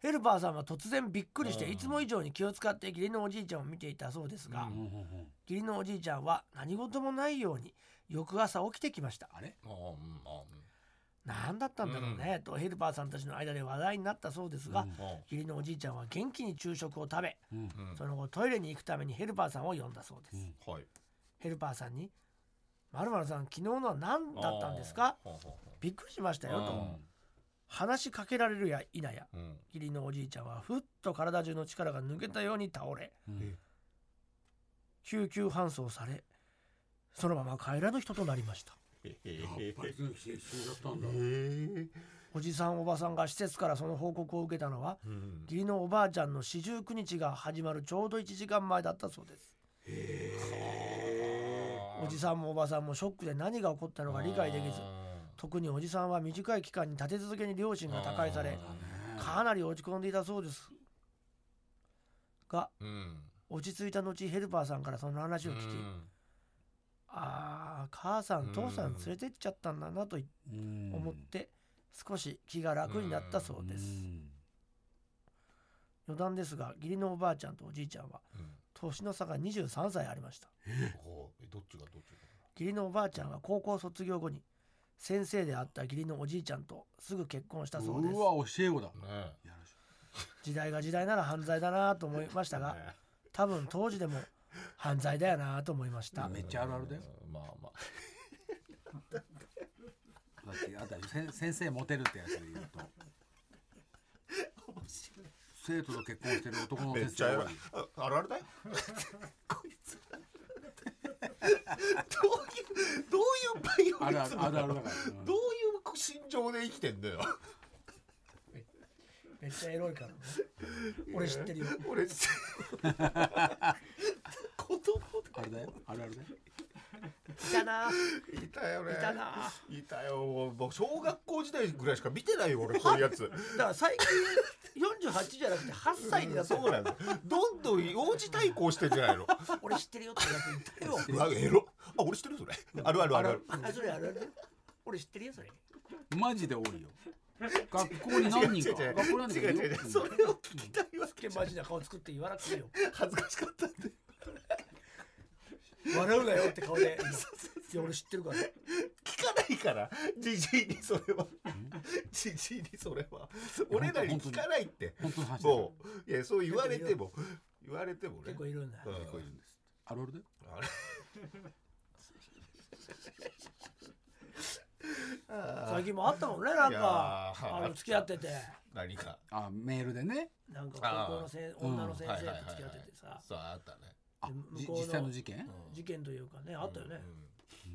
ヘルパーさんは突然びっくりしてうんいつも以上に気を使って義理のおじいちゃんを見ていたそうですが、義理のおじいちゃんは何事もないように翌朝起きてきました。あれ？あーうんあ何だったんだろうね、とヘルパーさんたちの間で話題になったそうですが、義理のおじいちゃんは元気に昼食を食べその後トイレに行くためにヘルパーさんを呼んだそうです、ヘルパーさんに「まるまるさん昨日のは何だったんですか？びっくりしましたよ」とうん。話しかけられるや否や。義理のおじいちゃんはふっと体中の力が抜けたように倒れうん。救急搬送されそのまま帰らぬ人となりました。おじさんおばさんが施設からその報告を受けたのはうん。義理のおばあちゃんの四十九日が始まるちょうど1時間前だったそうです。おじさんもおばさんもショックで何が起こったのか理解できず特におじさんは短い期間に立て続けに両親が他界されかなり落ち込んでいたそうです。がうん。落ち着いた後ヘルパーさんからその話を聞き、うんああ母さん父さん連れてっちゃったんだなとうん。思って少し気が楽になったそうです、うん。余談ですが義理のおばあちゃんとおじいちゃんはうん。年の差が23歳ありました。ほうえどっちがどっちが義理のおばあちゃんは高校卒業後に先生であった義理のおじいちゃんとすぐ結婚したそうです。うわ教え子だ。ね時代が時代なら犯罪だなと思いましたが ね多分当時でも犯罪だよなと思いました。めっちゃあるあるだよ。うんまあまあ。だってあんた先生モテるってやつで言うと。生徒と結婚してる男のめっ先生多い。ああるあるだよ。こいつ。どういうどういうバイオあるあるリズムだから、うんどういう心情で生きてんだよ。めっちゃエロいからね。俺知ってるよ。俺子供あれだよ。あるあるだよいたな。いたよね。いたな。いたよ。もう小学校時代ぐらいしか見てないよ俺こういうやつ。だから最近48じゃなくて8歳になった。そうなのどんどん幼児対抗してんじゃないの？俺知ってるよってやついたようわエロ。あ俺知ってるよそれ。あるあるあるある。あそれあるある。俺知ってるよそれ。マジで多いよ。学校に何人か。違う違う学校に何人かいる。よ違う違う違う。それを聞きたいわけけマジな顔作って言わなくていいよ。恥ずかしかったんで 笑うなよって顔で。いや俺知ってるから。聞かないから。じじいにそれは。じじいにそれは。俺らに聞かないって。本当の話だ。よそう。いやそう言われても。言われてもね。結構いるんだ。うん結構いるんです。あるあるだよ。あれ？あ最近もあったもんねなんいやかーあの付き合ってて。何か。あメールでね。なんか高校のせ女の先生と付き合っててさ。そうあったね向こうの実際の事件？事件というかねあったよね。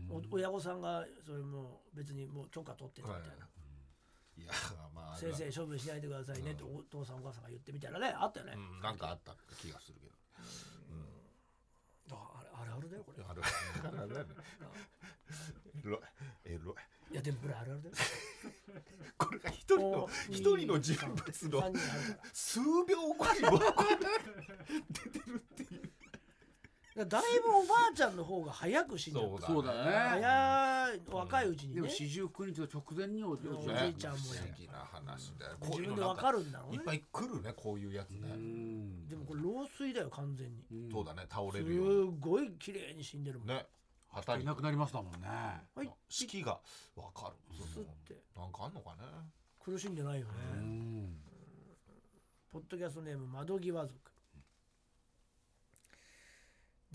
うん。お親御さんがそれもう別にもう許可取ってたみたいな。いやまあ先生処分しないでくださいねってお父さんお母さんが言ってみたいなねあったよね。うん。なんかあった気がするけど。ああれあるあるだよこれ。あるある。あるあるエロいエロ。いいやでもこれあるあるだよ。これが一人の一人の人物の数秒後に出てるっていうだいぶおばあちゃんの方が早く死んじゃった。そうだね。早い若いうちにね。でも四十九日の直前におじおいちゃんも不思議な話だよ。こう自いうのなん分でわかるんだろうね。いっぱい来るねこういうやつね、うん。でもこれ老衰だよ完全に。うん。そうだね倒れするようごい綺麗に死んでるもん。にね。旗に。いなくなりましたもんね。はい。式がわかる。スッて。なんかあんのかね。苦しんでないよね、うん。ポッドキャストネーム窓際族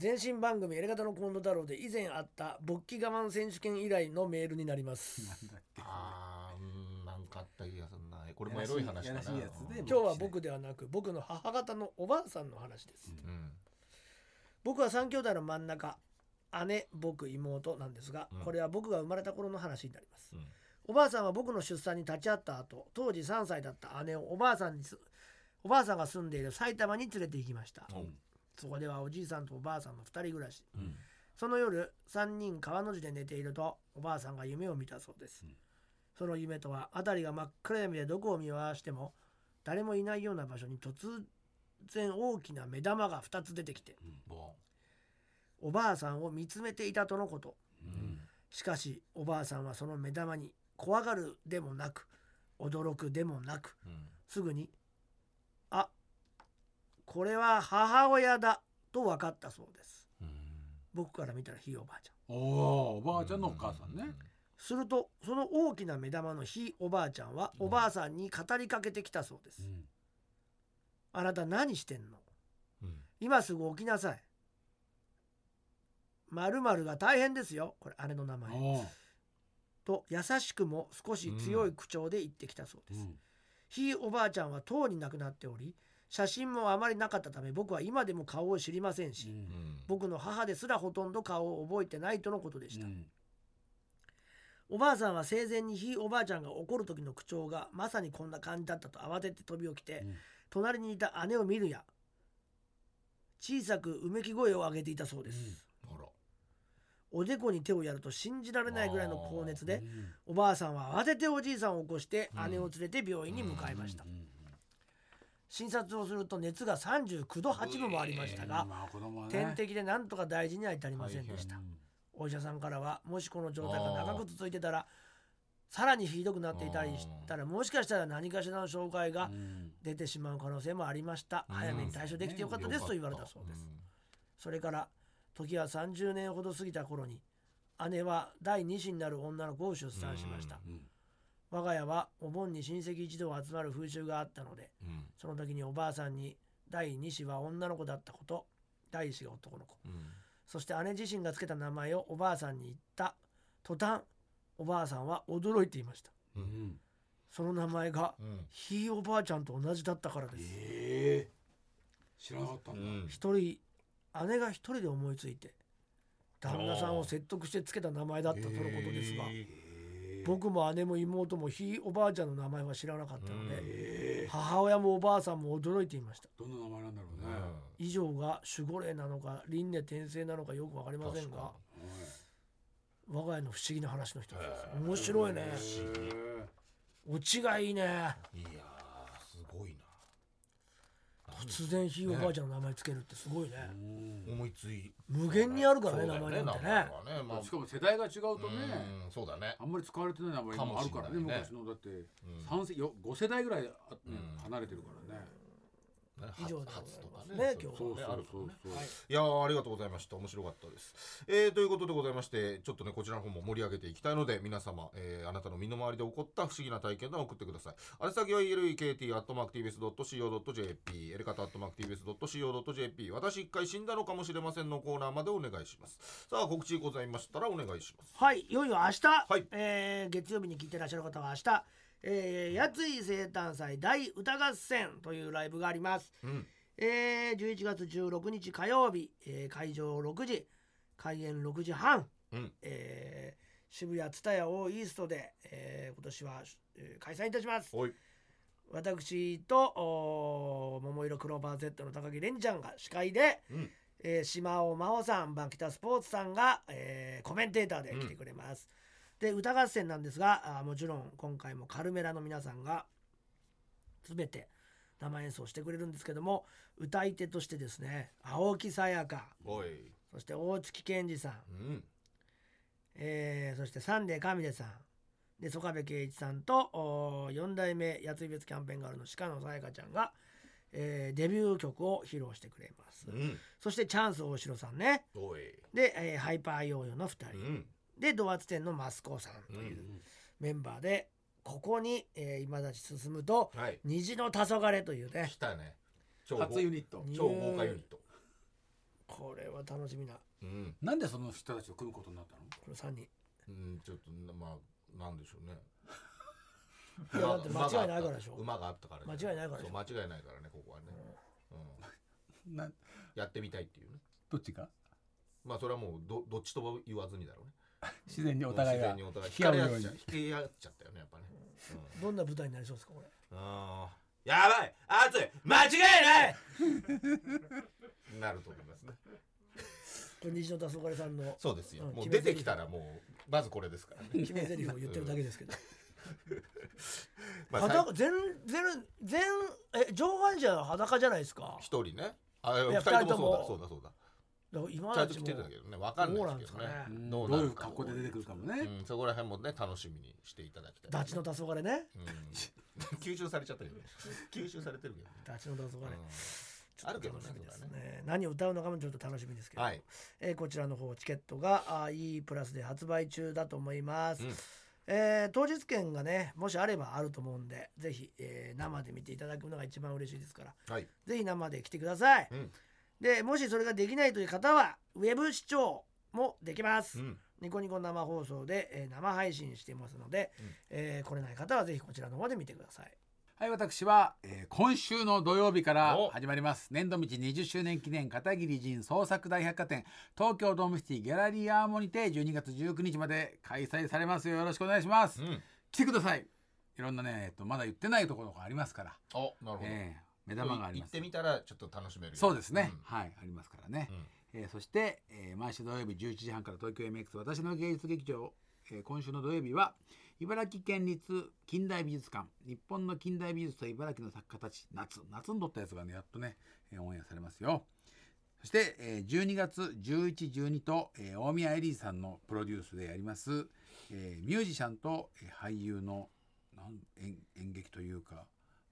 前身番組「エレガタの近藤太郎」で以前あった勃起我慢選手権以来のメールになります。なんだっけ。あーうんなんかあった気がすんな。これもエロい話だな。やらしいやつで今日は僕ではなく僕の母方のおばあさんの話です。うん。僕は3兄弟の真ん中姉僕妹なんですがうん。これは僕が生まれた頃の話になります。うん。おばあさんは僕の出産に立ち会った後当時3歳だった姉をおばあさんにすおばあさんが住んでいる埼玉に連れて行きました。うんそこではおじいさんとおばあさんの2人暮らし。うん。その夜3人川の字で寝ているとおばあさんが夢を見たそうです、うん。その夢とは辺りが真っ暗闇でどこを見回しても誰もいないような場所に突然大きな目玉が2つ出てきてボおばあさんを見つめていたとのこと。ンしかしおばあさんはその目玉に怖がるでもなく驚くでもなくうん。すぐに「あこれは母親だ」と分かったそうです。うん。僕から見たらひいおばあちゃん。おおおばあちゃんのお母さんね。するとその大きな目玉のひいおばあちゃんはおばあさんに語りかけてきたそうです、うん。あなた何してんの？うん。今すぐ起きなさい。まるが大変ですよ。これ姉の名前。と優しくも少し強い口調で言ってきたそうです、うん。ひいおばあちゃんはとうに亡くなっており写真もあまりなかったため僕は今でも顔を知りませんし、うん。うん僕の母ですらほとんど顔を覚えてないとのことでした、うん。おばあさんは生前にひいおばあちゃんが怒る時の口調がまさにこんな感じだったと慌てて飛び起きて、うん。隣にいた姉を見るや小さくうめき声を上げていたそうです、あら。おでこに手をやると信じられないぐらいの高熱でうん。おばあさんは慌てておじいさんを起こして姉を連れて病院に向かいました、うんうん診察をすると熱が39度8分もありましたが、点滴でなんとか大事には至りませんでした、うんお医者さんからはもしこの状態が長く続いてたらさらにひどくなっていたりしたらもしかしたら何かしらの障害がうん。出てしまう可能性もありました、うん早めに対処できてよかったですと言われたそうです、それから時は30年ほど過ぎた頃に姉は第2子になる女の子を出産しました、うん我が家はお盆に親戚一同集まる風習があったのでうん。うんその時におばあさんに第2子は女の子だったこと第1子が男の子。うん。そして姉自身がつけた名前をおばあさんに言った。途端おばあさんは驚いていました。ううん。んその名前がうん。ひいおばあちゃんと同じだったからです。ええ。知らなかったんだ。うん。一人姉が一人で思いついて旦那さんを説得してつけた名前だったとのことですが。へええ僕も姉も妹もひいおばあちゃんの名前は知らなかったのでええ母親もおばあさんも驚いていました。どんな名前なんだろうね。ー以上が守護霊なのか輪廻転生なのかよく分かりませんが我が家の不思議な話の一つです。面白いね。えオチがいいね。いや突然ひいおばあちゃんの名前つけるってすごいね。え思いつい。無限にあるからね名前なんてね。しかも世代が違うとね。うんそうだね。あんまり使われてない名前もあるからね昔のだってうん三世よ5世代ぐらい離れてるからねね以上で初とかございます。ね。そう今日はねあるからね。そうい。やーありがとうございました。面白かったです、えーということでございましてちょっとねこちらの方も盛り上げていきたいので皆様、えーあなたの身の回りで起こった不思議な体験談を送ってください。あれ先は elekt.mactvs.co.jp エレカタ .mactvs.co.jp 私一回死んだのかもしれませんのコーナーまでお願いします。さあ告知ございましたらお願いします。はい。いよいよ明日、はい。えー月曜日に聞いてらっしゃる方は明日えー、やつい生誕祭大歌合戦というライブがあります、うん。えー、11月16日火曜日、えー会場6時開演6時半、うん。えー渋谷蔦屋オーイーストで、えー今年は、えー開催いたします。私と桃色クローバー Z の高木蓮ちゃんが司会で、うん。えー島尾真央さんバンキタスポーツさんが、えーコメンテーターで来てくれます、で歌合戦なんですがあーもちろん今回もカルメラの皆さんが全て生演奏してくれるんですけども歌い手としてですね青木さやかそして大月健二さん、うん。えーそしてサンデー神出さんで曽我部圭一さんと4代目やつい別キャンペーンガールの鹿野さやかちゃんが、えーデビュー曲を披露してくれます、うん。そしてチャンス大城さんね。で、えーハイパーヨーヨーの2人、うんでドアツ店のマスコさんというメンバーでここに、えー今立ち進むとはい。虹の黄昏というね。来たね。超豪初ユニット。超豪華ユニット。これは楽しみな。こうん。なんでその人たちと組むことになったの？の3人。うんちょっとまあなんでしょうね。いやだって間違いないからでしょ。馬があったからね。間違いないからでしょ。そう間違いないからねここはね。うん。なやってみたいっていうね。どっちが？まあそれはもうどどっちとも言わずにだろうね 自然にお互いが引かれ合うように。引かれ合っちゃったよねやっぱね。うん。どんな舞台になりそうですかこれ。あー。やばい。熱い。間違いない。なると思いますね。これ虹の黄昏さんのそうですよ。うんもう出てきたらもうまずこれですからね。決め台詞を言ってるだけですけど。まあ裸全全全え上半身は裸じゃないですか。一人ね。あ二人とも二人とも。そうだそうだそうだだから今ちゃんと来てるんだけどね。わかんないですけどね。どうなどういう。格好で出てくるかもね、うん。そこら辺もね楽しみにしていただきたい。ダチの黄昏ね。うん。吸収されちゃったけどね。吸収されてるけどね。ダチの黄昏、うん。あるけどねね。何を歌うのかもちょっと楽しみですけど、はい。えーこちらの方チケットがあ E プラスで発売中だと思います、うん。えー当日券がねもしあればあると思うんでぜひ、えー生で見ていただくのが一番嬉しいですから。はい。ぜひ生で来てください、うんでもしそれができないという方はウェブ視聴もできます、うん。ニコニコ生放送で、えー生配信していますので、うん。えー来れない方はぜひこちらの方で見てください。はい私は、えー今週の土曜日からお。始まります。年度道20周年記念片桐仁創作大百貨店東京ドームシティギャラリーアーモニテ12月19日まで開催されます。よよろしくお願いします、うん。来てください。いろんなね、えっと、まだ言ってないところがありますから、おなるほど。えー目玉があります。行ってみたらちょっと楽しめるよ。そうですね、うん。はいありますからね、うん。えーそして、えー毎週土曜日11時半から東京 MX 私の芸術劇場、えー今週の土曜日は茨城県立近代美術館。日本の近代美術と茨城の作家たち。夏。夏に撮ったやつがねやっとね、えーオンエアされますよ。そして、えー12月1112と、えー大宮エリーさんのプロデュースでやります、えーミュージシャンと、えー俳優のなん演演劇というか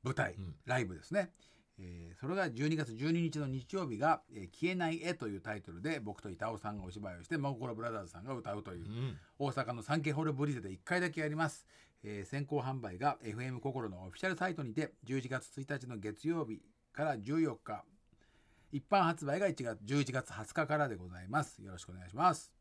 舞台、うん。ライブですね、えーそれが12月12日の日曜日が「えー消えない絵」というタイトルで僕と板尾さんがお芝居をして真心ブラザーズさんが歌うという、うん。大阪のサンケイホールブリゼで1回だけやります、えー先行販売が FM 心のオフィシャルサイトにて11月1日の月曜日から14日。一般発売が1月11月20日からでございます。よろしくお願いします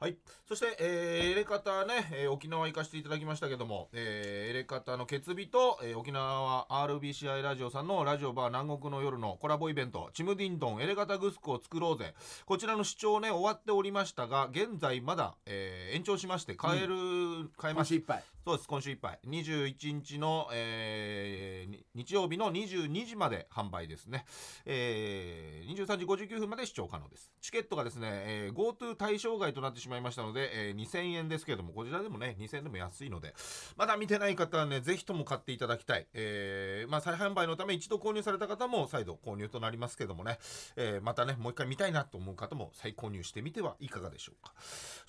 はい、そして、えーエレカタね、えー沖縄行かせていただきましたけども、えーエレカタの決日と、えー沖縄 RBCI ラジオさんのラジオバー南国の夜のコラボイベント、チムディンドンエレカタグスクを作ろうぜ。こちらの視聴ね、終わっておりましたが、現在まだ、えー延長しまして、変える、変えまし今週いっぱい。そうです今週いっぱい。21日の、えーに日曜日の22時まで販売ですね、えー23時59分まで視聴可能です。チケットがですね、えー GoTo 対象外となってしましまいましたので、えー2000円ですけれどもこちらでもね2000円でも安いのでまだ見てない方はねぜひとも買っていただきたい、えーまあ、再販売のため一度購入された方も再度購入となりますけどもね、えーまたねもう一回見たいなと思う方も再購入してみてはいかがでしょうか。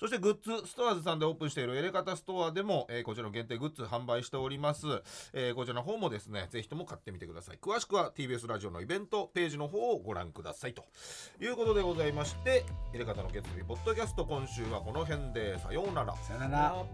そしてグッズストアーズさんでオープンしているエレカタストアでも、えーこちらの限定グッズ販売しております、えーこちらの方もですねぜひとも買ってみてください。詳しくは TBS ラジオのイベントページの方をご覧くださいということでございましてエレカタの月日ポッドキャスト今週はこの辺でさようなら。さよなら。